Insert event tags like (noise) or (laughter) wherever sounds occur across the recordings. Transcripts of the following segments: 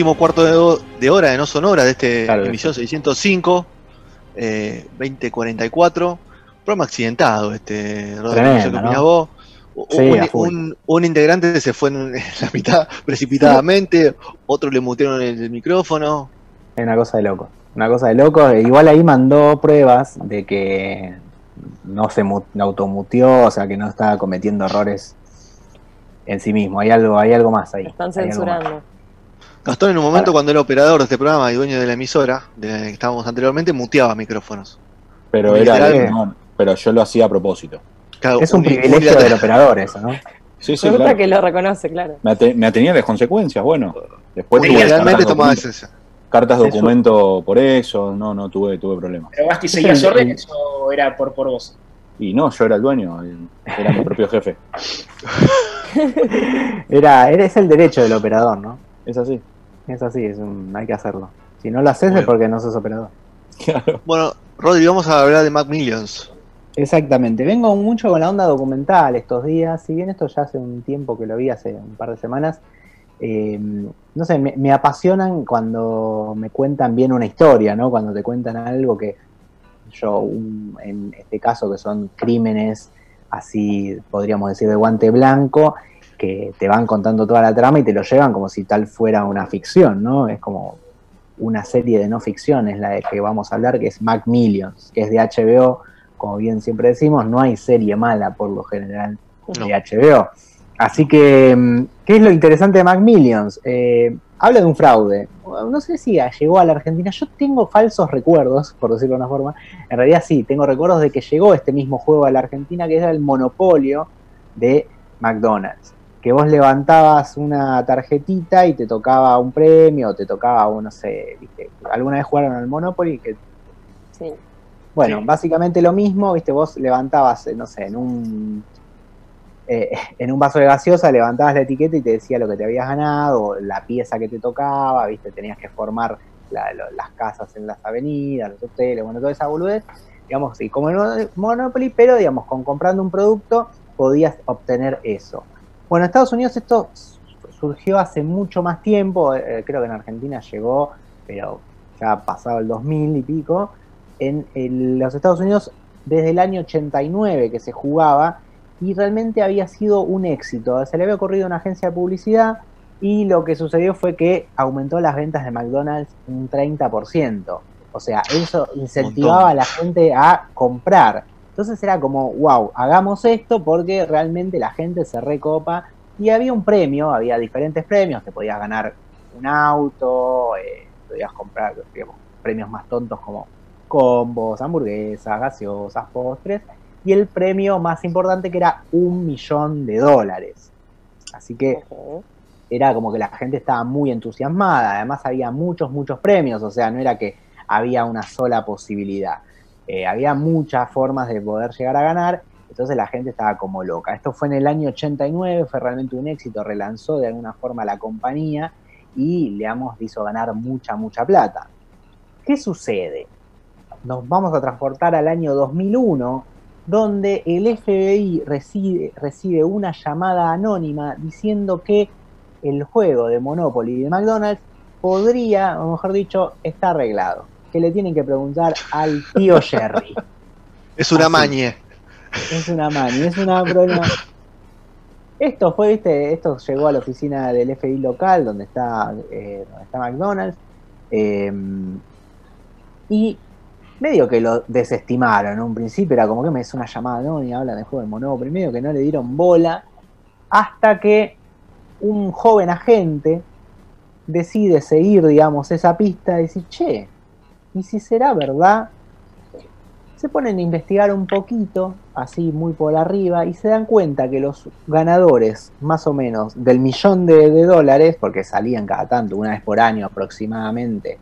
Último cuarto de, de hora de No Sonora de este Claro. emisión 605, eh, 2044. Programa accidentado, este, Rodri, no Sí, un, un- un integrante se fue (laughs) en, la mitad precipitadamente, otro le mutearon el, el micrófono. Es una cosa de loco. Una cosa de loco. Igual ahí mandó pruebas de que no se mu- automuteó, o sea que no estaba cometiendo errores en sí mismo. Hay algo, hay algo más ahí. Están más. Gastón en un momento cuando era operador de este programa y dueño de la emisora, de la que estábamos anteriormente, muteaba micrófonos. Pero, era, no, pero yo lo hacía a propósito. Claro, Es un privilegio del operador eso, ¿no? Sí, sí, Me gusta claro. que lo reconoce, claro. Me, ate- me atenía a las consecuencias, bueno. Después tuve cartas, tomaba esa. cartas documento por eso, no, no tuve, tuve problemas. Pero Basti seguías órdenes o era por, por vos. Y no, yo era el dueño, era mi propio jefe. (laughs) Era, era- es el derecho del operador, ¿no? Es así. Es así, es un, hay que hacerlo. Si no lo haces Bueno. es porque no sos operador. Claro. Bueno, Rodri, vamos a hablar de Mac Millions. Exactamente, vengo mucho con la onda documental estos días, si bien esto ya hace un tiempo que lo vi, hace un par de semanas, eh, no sé, me, me apasionan cuando me cuentan bien una historia, ¿no? Cuando te cuentan algo que yo, un- en este caso que son crímenes así, podríamos decir, de guante blanco, que te van contando toda la trama y te lo llevan como si tal fuera una ficción, ¿no? Es como una serie de no ficción, es la de que vamos a hablar, que es Mac Millions, que es de HBO, como bien siempre decimos, no hay serie mala por lo general No. de HBO. Así que, mm, ¿qué es lo interesante de Mac Millions? Eh, habla de un fraude. No sé si llegó a la Argentina. Yo tengo falsos recuerdos, por decirlo de una forma. En realidad sí, tengo recuerdos de que llegó este mismo juego a la Argentina, que era el monopolio de McDonald's. Que vos levantabas una tarjetita y te tocaba un premio, o te tocaba, un, no sé, ¿viste? alguna vez jugaron al Monopoly, que Sí. bueno, Sí. básicamente lo mismo, viste, vos levantabas, eh, no sé, en un eh, en un vaso de gaseosa levantabas la etiqueta y te decía lo que te habías ganado, o la pieza que te tocaba, viste, tenías que formar la- lo- las casas en las avenidas, los hoteles, bueno, toda esa boludez, digamos, sí, como en Monopoly, pero digamos, con comprando un producto podías obtener eso. Bueno, en Estados Unidos esto surgió hace mucho más tiempo, eh, creo que en Argentina llegó, pero ya ha pasado el 2000 y pico, en el- los Estados Unidos desde el año 89 que se jugaba y realmente había sido un éxito. Se le había ocurrido a una agencia de publicidad y lo que sucedió fue que aumentó las ventas de McDonald's un 30%. O sea, eso incentivaba a la gente a comprar. Entonces era como, wow, hagamos esto porque realmente la gente se recopa y había un premio, había diferentes premios, te podías ganar un auto, eh, podías comprar digamos, premios más tontos como combos, hamburguesas, gaseosas, postres, y el premio más importante que era un millón de dólares. Así que era como que la gente estaba muy entusiasmada, además había muchos, muchos premios, o sea, no era que había una sola posibilidad, Eh, había muchas formas de poder llegar a ganar, entonces la gente estaba como loca. Esto fue en el año 89, fue realmente un éxito, relanzó de alguna forma la compañía y, digamos, hizo ganar mucha, mucha plata. ¿Qué sucede? Nos vamos a transportar al año 2001, donde el FBI recibe, una llamada anónima diciendo que el juego de Monopoly y de McDonald's podría, o mejor dicho, está arreglado. Que le tienen que preguntar al tío Jerry. (laughs) Es una Así. mañe. Es una mani, es una broma. Esto fue, viste, esto llegó a la oficina del FBI local, donde está, eh, donde está McDonald's. eh, y medio que lo desestimaron. En un principio era como que me es una llamada, no, ni hablan de juego de Monopoly, medio que no le dieron bola, hasta que un joven agente decide seguir, digamos, esa pista y decir, che, ¿y si será verdad? Se ponen a investigar un poquito, así muy por arriba, y se dan cuenta que los ganadores, más o menos, del millón de, de dólares, porque salían cada tanto, una vez por año aproximadamente,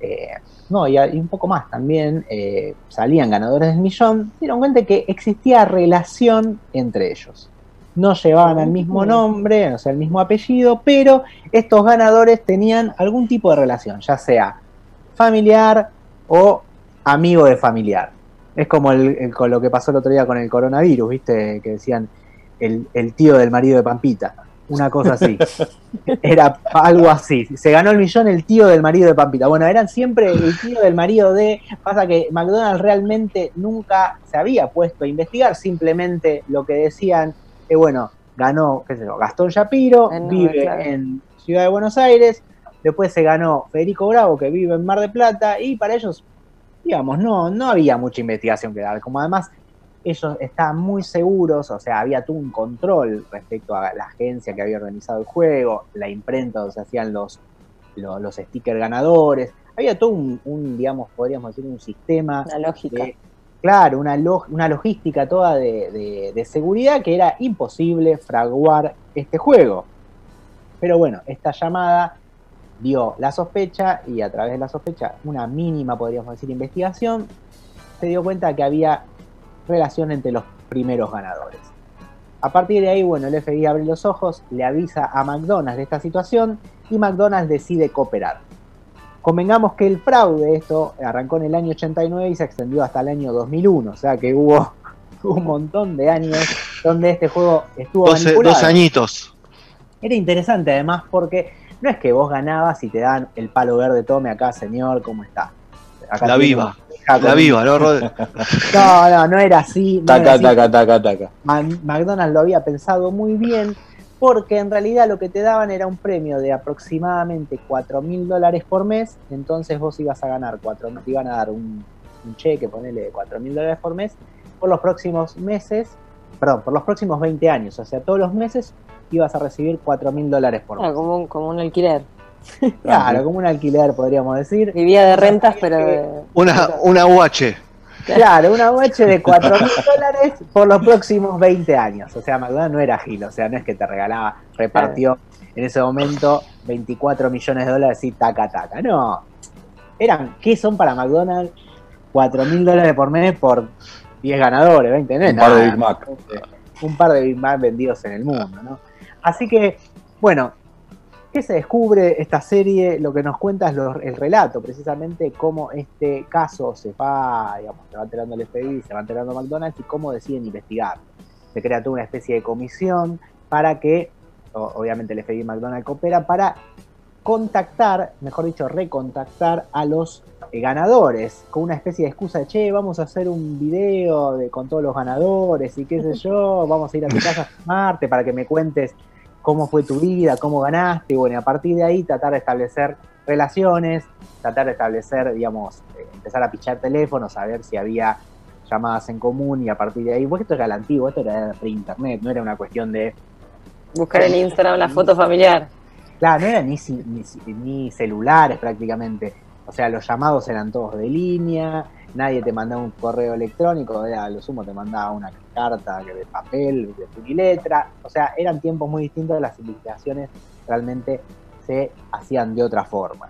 eh, no, y, y un poco más también, eh, salían ganadores del millón, se dieron cuenta que existía relación entre ellos. No llevaban al mismo nombre, o sea, el mismo apellido, pero estos ganadores tenían algún tipo de relación, ya sea familiar o amigo de familiar. Es como el- el- con lo que pasó el otro día con el coronavirus, ¿viste? Que decían el, el tío del marido de Pampita. Una cosa así. (laughs) Era algo así. Se ganó el millón el tío del marido de Pampita. Bueno, eran siempre el tío del marido de. Pasa que McDonald's realmente nunca se había puesto a investigar, simplemente lo que decían, que bueno, ganó, qué sé yo, Gastón Shapiro, vive claro. en Ciudad de Buenos Aires, después se ganó Federico Bravo, que vive en Mar de Plata, y para ellos, digamos, no, no había mucha investigación que dar. Como además ellos estaban muy seguros, o sea, había todo un control respecto a la agencia que había organizado el juego, la imprenta donde se hacían los, los, los stickers ganadores, había todo un, un, digamos, podríamos decir, un sistema La lógica. de- claro, una, log- una logística toda de, de- de seguridad que era imposible fraguar este juego. Pero bueno, esta llamada dio la sospecha y a través de la sospecha, una mínima, podríamos decir, investigación, se dio cuenta que había relación entre los primeros ganadores. A partir de ahí, bueno, el FBI abre los ojos, le avisa a McDonald's de esta situación y McDonald's decide cooperar. Convengamos que el fraude, esto arrancó en el año 89 y se extendió hasta el año 2001, o sea que hubo (laughs) un montón de años donde este juego estuvo 12, manipulado. 12 añitos. Era interesante además porque no es que vos ganabas y te dan el palo verde, tome acá señor, ¿cómo está? Acá La viva, La viva, ¿no, Rod? (laughs) No, no, no era así. no era Taca, así. taca, taca, taca. McDonald's lo había pensado muy bien porque en realidad lo que te daban era un premio de aproximadamente 4 mil dólares por mes, entonces vos ibas a ganar 4 te iban a dar un, un cheque, ponele de 4 mil dólares por mes, por los próximos meses, perdón, por los próximos 20 años, o sea, todos los meses ibas a recibir 4 mil dólares por Ah, mes. como, un, como un alquiler. (laughs) Claro, como un alquiler podríamos decir. Vivía de rentas, pero de- Una, una UH. Claro, una noche de 4 mil dólares por los próximos 20 años. O sea, McDonald's no era Gil, o sea, no es que te regalaba, repartió en ese momento 24 millones de dólares y taca, taca. No. Eran, ¿qué son para McDonald's? 4 mil dólares por mes por 10 ganadores, 20, no es Un par de. Big Mac. Un par de Big Mac vendidos en el mundo, ¿no? Así que, bueno, ¿Qué se descubre esta serie? Lo que nos cuenta es lo- el relato, precisamente cómo este caso se va, digamos, se va enterando el FBI, se va enterando McDonald's y cómo deciden investigarlo. Se crea toda una especie de comisión para que, obviamente el FBI y McDonald's coopera, para contactar, mejor dicho, recontactar a los ganadores, con una especie de excusa de, che, vamos a hacer un video de, con todos los ganadores y qué sé (laughs) yo, vamos a ir a tu casa a filmarte para que me cuentes cómo fue tu vida, cómo ganaste, y bueno, a partir de ahí tratar de establecer relaciones, tratar de establecer, digamos, eh, empezar a pichar teléfonos, a ver si había llamadas en común y a partir de ahí, porque esto era la antiguo, esto era pre-internet, no era una cuestión de, buscar en Instagram la foto familiar. claro, no era ni, ni, ni celulares prácticamente, o sea, los llamados eran todos de línea, nadie te mandaba un correo electrónico, a lo sumo te mandaba una carta de papel, de tu letra, o sea, eran tiempos muy distintos, las investigaciones realmente se hacían de otra forma.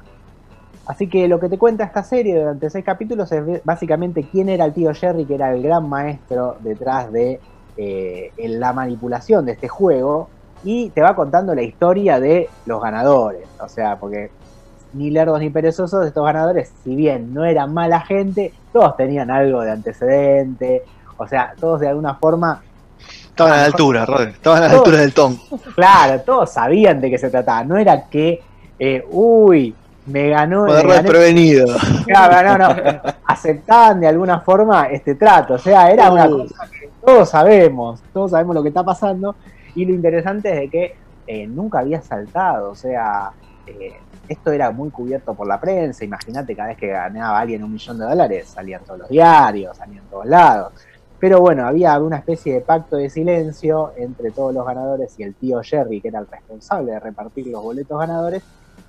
Así que lo que te cuenta esta serie durante seis capítulos es básicamente quién era el tío Jerry, que era el gran maestro detrás de eh, la manipulación de este juego, y te va contando la historia de los ganadores. O sea, porque ni lerdos ni perezosos, estos ganadores, si bien no eran mala gente, todos tenían algo de antecedente, o sea, todos de alguna forma Estaban a la altura, Rod. Estaban a la altura del ton. Claro, todos sabían de qué se trataba. No era que, eh, uy, me ganó. me Poder gané- prevenido. Claro, no, no. Aceptaban de alguna forma este trato. O sea, era una cosa que todos sabemos, todos sabemos lo que está pasando. Y lo interesante es de que eh, nunca había saltado. O sea, eh, esto era muy cubierto por la prensa. Imagínate, cada vez que ganaba alguien un millón de dólares, salían todos los diarios, salían todos lados. Pero bueno, había una especie de pacto de silencio entre todos los ganadores y el tío Jerry, que era el responsable de repartir los boletos ganadores.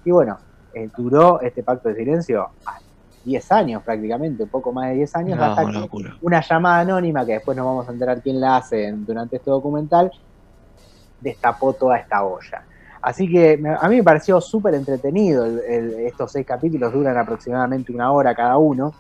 Y bueno, eh, duró este pacto de silencio a 10 años prácticamente, un poco más de 10 años, No, hasta que una llamada anónima, que después nos vamos a enterar quién la hace durante este documental, destapó toda esta olla. Así que me- a mí me pareció súper entretenido. el- el- estos seis capítulos duran aproximadamente una hora cada uno.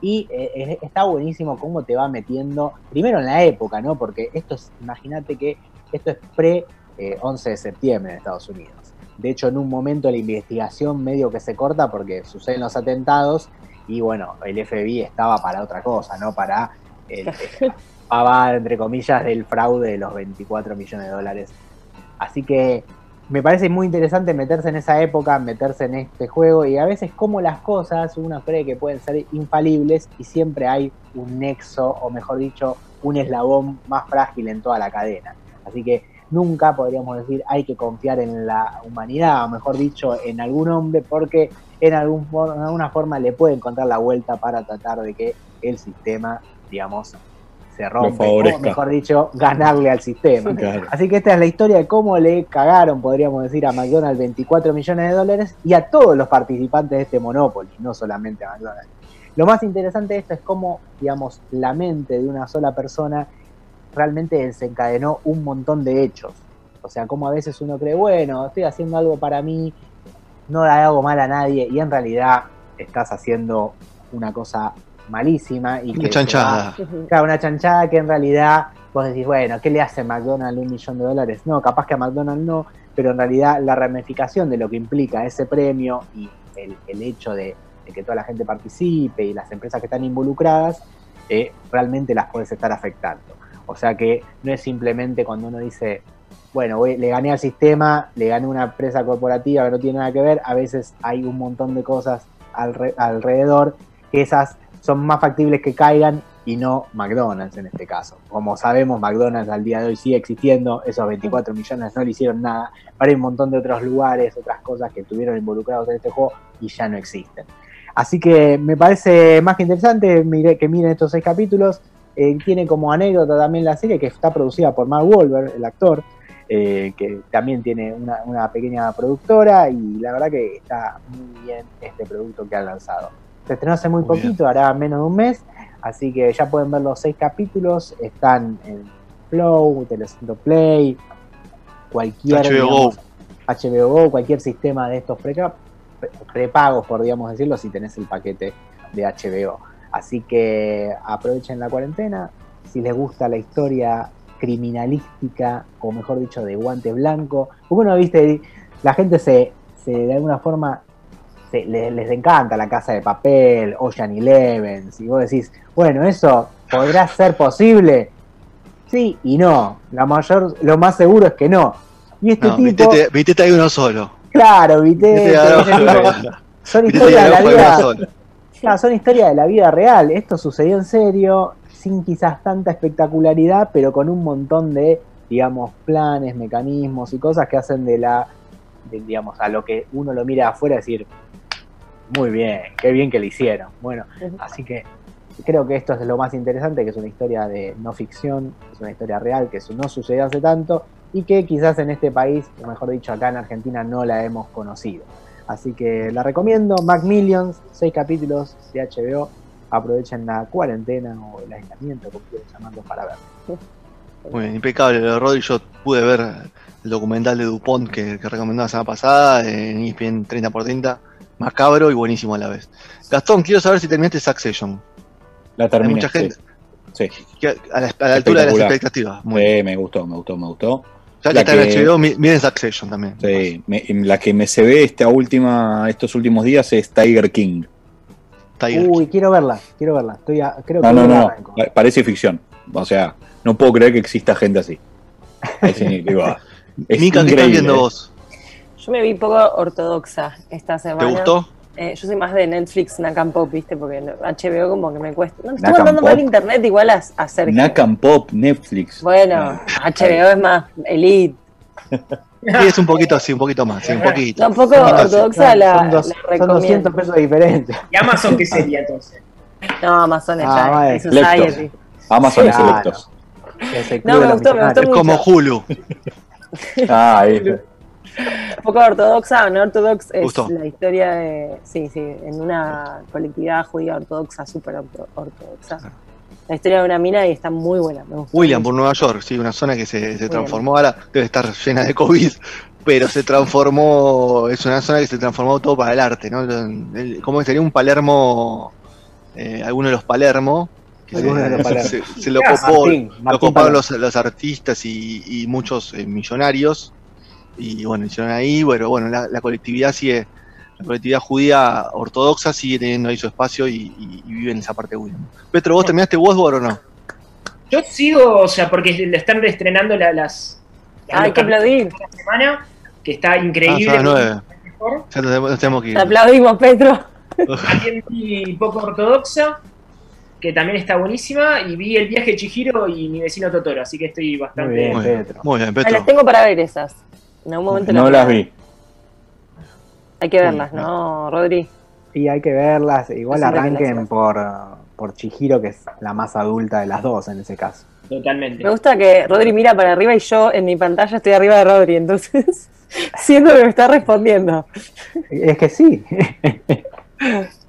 Y eh, está buenísimo cómo te va metiendo, primero en la época, ¿no? Porque esto es, imagínate que esto es pre eh, 11 de septiembre en Estados Unidos. De hecho, en un momento la investigación medio que se corta porque suceden los atentados y bueno, el FBI estaba para otra cosa, ¿no? Para el, (laughs) pavar, entre comillas, del fraude de los 24 millones de dólares. Así que me parece muy interesante meterse en esa época, meterse en este juego y a veces como las cosas uno cree que pueden ser infalibles y siempre hay un nexo o mejor dicho un eslabón más frágil en toda la cadena. Así que nunca podríamos decir hay que confiar en la humanidad o mejor dicho en algún hombre porque en, algún, alguna forma le puede encontrar la vuelta para tratar de que el sistema, digamos, se rompe o mejor dicho ganarle al sistema. Claro. Así que esta es la historia de cómo le cagaron, podríamos decir, a McDonald's 24 millones de dólares y a todos los participantes de este Monopoly, no solamente a McDonald's. Lo más interesante de esto es cómo, digamos, la mente de una sola persona realmente desencadenó un montón de hechos. O sea, como a veces uno cree, bueno, estoy haciendo algo para mí, no le hago mal a nadie, y en realidad estás haciendo una cosa malísima y que Una chanchada. Claro, una chanchada que en realidad vos decís, bueno, ¿qué le hace McDonald's un millón de dólares? No, capaz que a McDonald's no, pero en realidad la ramificación de lo que implica ese premio y el, el hecho de, de que toda la gente participe y las empresas que están involucradas, eh, realmente las puedes estar afectando. O sea que no es simplemente cuando uno dice, bueno, voy- le gané al sistema, le gané una empresa corporativa que no tiene nada que ver, a veces hay un montón de cosas alre- alrededor que esas son más factibles que caigan y no McDonald's en este caso. Como sabemos, McDonald's al día de hoy sigue existiendo, esos 24 millones no le hicieron nada, para un montón de otros lugares, otras cosas que estuvieron involucrados en este juego y ya no existen. Así que me parece más que interesante que miren estos seis capítulos. Eh, tiene como anécdota también la serie que está producida por Mark Wahlberg, el actor, eh, que también tiene una, una pequeña productora y la verdad que está muy bien este producto que han lanzado. Se estrenó hace muy, Muy bien. poquito, hará menos de un mes, así que ya pueden ver los seis capítulos, están en Flow, Telecentro Play, cualquier HBO digamos, HBO Go, cualquier sistema de estos pre- prepagos, por digamos decirlo, si tenés el paquete de HBO. Así que aprovechen la cuarentena. Si les gusta la historia criminalística, o mejor dicho, de guante blanco, porque uno viste, la gente se, se de alguna forma se- les encanta la casa de papel, Ocean Eleven, si vos decís, bueno, eso podrá ser posible, sí y no, la mayor, lo más seguro es que no. Y este No, tipo, vitete, vitete hay uno solo. claro, Vitete son historias de la vida. Claro, son historias de la vida real. Esto sucedió en serio, sin quizás tanta espectacularidad, pero con un montón de, digamos, planes, mecanismos y cosas que hacen de la, de, digamos, a lo que uno lo mira afuera decir, muy bien, qué bien que lo hicieron. Bueno, así que creo que esto es lo más interesante, que es una historia de no ficción, es una historia real, que eso no sucedió hace tanto y que quizás en este país, o mejor dicho, acá en Argentina no la hemos conocido. Así que la recomiendo, Macmillions, seis capítulos de HBO. Aprovechen la cuarentena o el aislamiento, como quieran llamarlo, para ver. Muy bien, impecable. Rodri, yo pude ver el documental de Dupont que, que recomendó la semana pasada en ESPN 30x30. Macabro y buenísimo a la vez. Gastón, quiero saber si terminaste Succession. La Hay terminé. mucha gente Sí, que a la, a la altura de las expectativas. Muy Sí, bien. me gustó, me gustó, me gustó. Ya que la está en que- HBO, mi- miren Succession también. Sí, me- la que me se ve esta última, estos últimos días es Tiger King. Tiger Uy, quiero verla, quiero verla. Estoy a- creo que No, no, no, parece ficción. O sea, no puedo creer que exista gente así. (laughs) Nivel, digo, es Mica, ¿qué estás viendo vos? Yo me vi poco ortodoxa esta semana. ¿Te gustó? Eh, yo soy más de Netflix, Nakam Pop, ¿viste? Porque no- HBO como que me cuesta. No, me estoy mandando mal internet igual a, a Sergio. Nakam Pop, Netflix. Bueno, HBO es más Elite. Sí, es un poquito así, un poquito más, sí, un poquito. Tampoco Un así. ortodoxa la, son, dos- la son recomiendo. 200 pesos diferentes. ¿Y Amazon qué sería entonces? No, Amazon Ah, está vale. en Society. Amazon Claro. Selectos. Ese No, me gustó, me gustó mucho. Como Hulu. Ah, ahí está. (laughs) Un poco ortodoxa, no ortodox es la historia de, sí, sí, en una colectividad judía ortodoxa, súper orto- ortodoxa. La historia de una mina y está muy buena. Me gustó William, mucho. por Nueva York, sí, una zona que se, transformó, ahora debe estar llena de COVID, pero se transformó, es una zona que se transformó todo para el arte, ¿no? ¿Cómo sería un Palermo, eh, alguno de los Palermo? Que Alguno de los se, Palermo. se- se lo Ah, copó, Martín, lo coparon los, los artistas y, y muchos eh, millonarios, y bueno, hicieron ahí, bueno, bueno, la, la colectividad sigue, la colectividad judía ortodoxa sigue teniendo ahí su espacio y, y- y vive en esa parte de William. Petro, ¿vos terminaste Westworld o no? Yo sigo, o sea, porque le están reestrenando la- las. Ah, hay que aplaudir. la semana, que está Ah, increíble. las nueve. mejor. Ya nos tenemos- nos tenemos que ir. Te aplaudimos, Petro. También vi poco ortodoxa, que también está buenísima, y vi el viaje de Chihiro y mi vecino Totoro, así que estoy bastante. Muy bien. Muy bien, Petro. muy bien, Ah, Petro. las tengo para ver esas. En algún momento No las vi. Hay que verlas, ¿no, Rodri? Y hay que verlas. Igual arranquen por, por Chihiro, que es la más adulta de las dos en ese caso. Totalmente. Me gusta que Rodri mira para arriba y yo en mi pantalla estoy arriba de Rodri, entonces (laughs) siento que me está respondiendo. Es que sí. (laughs)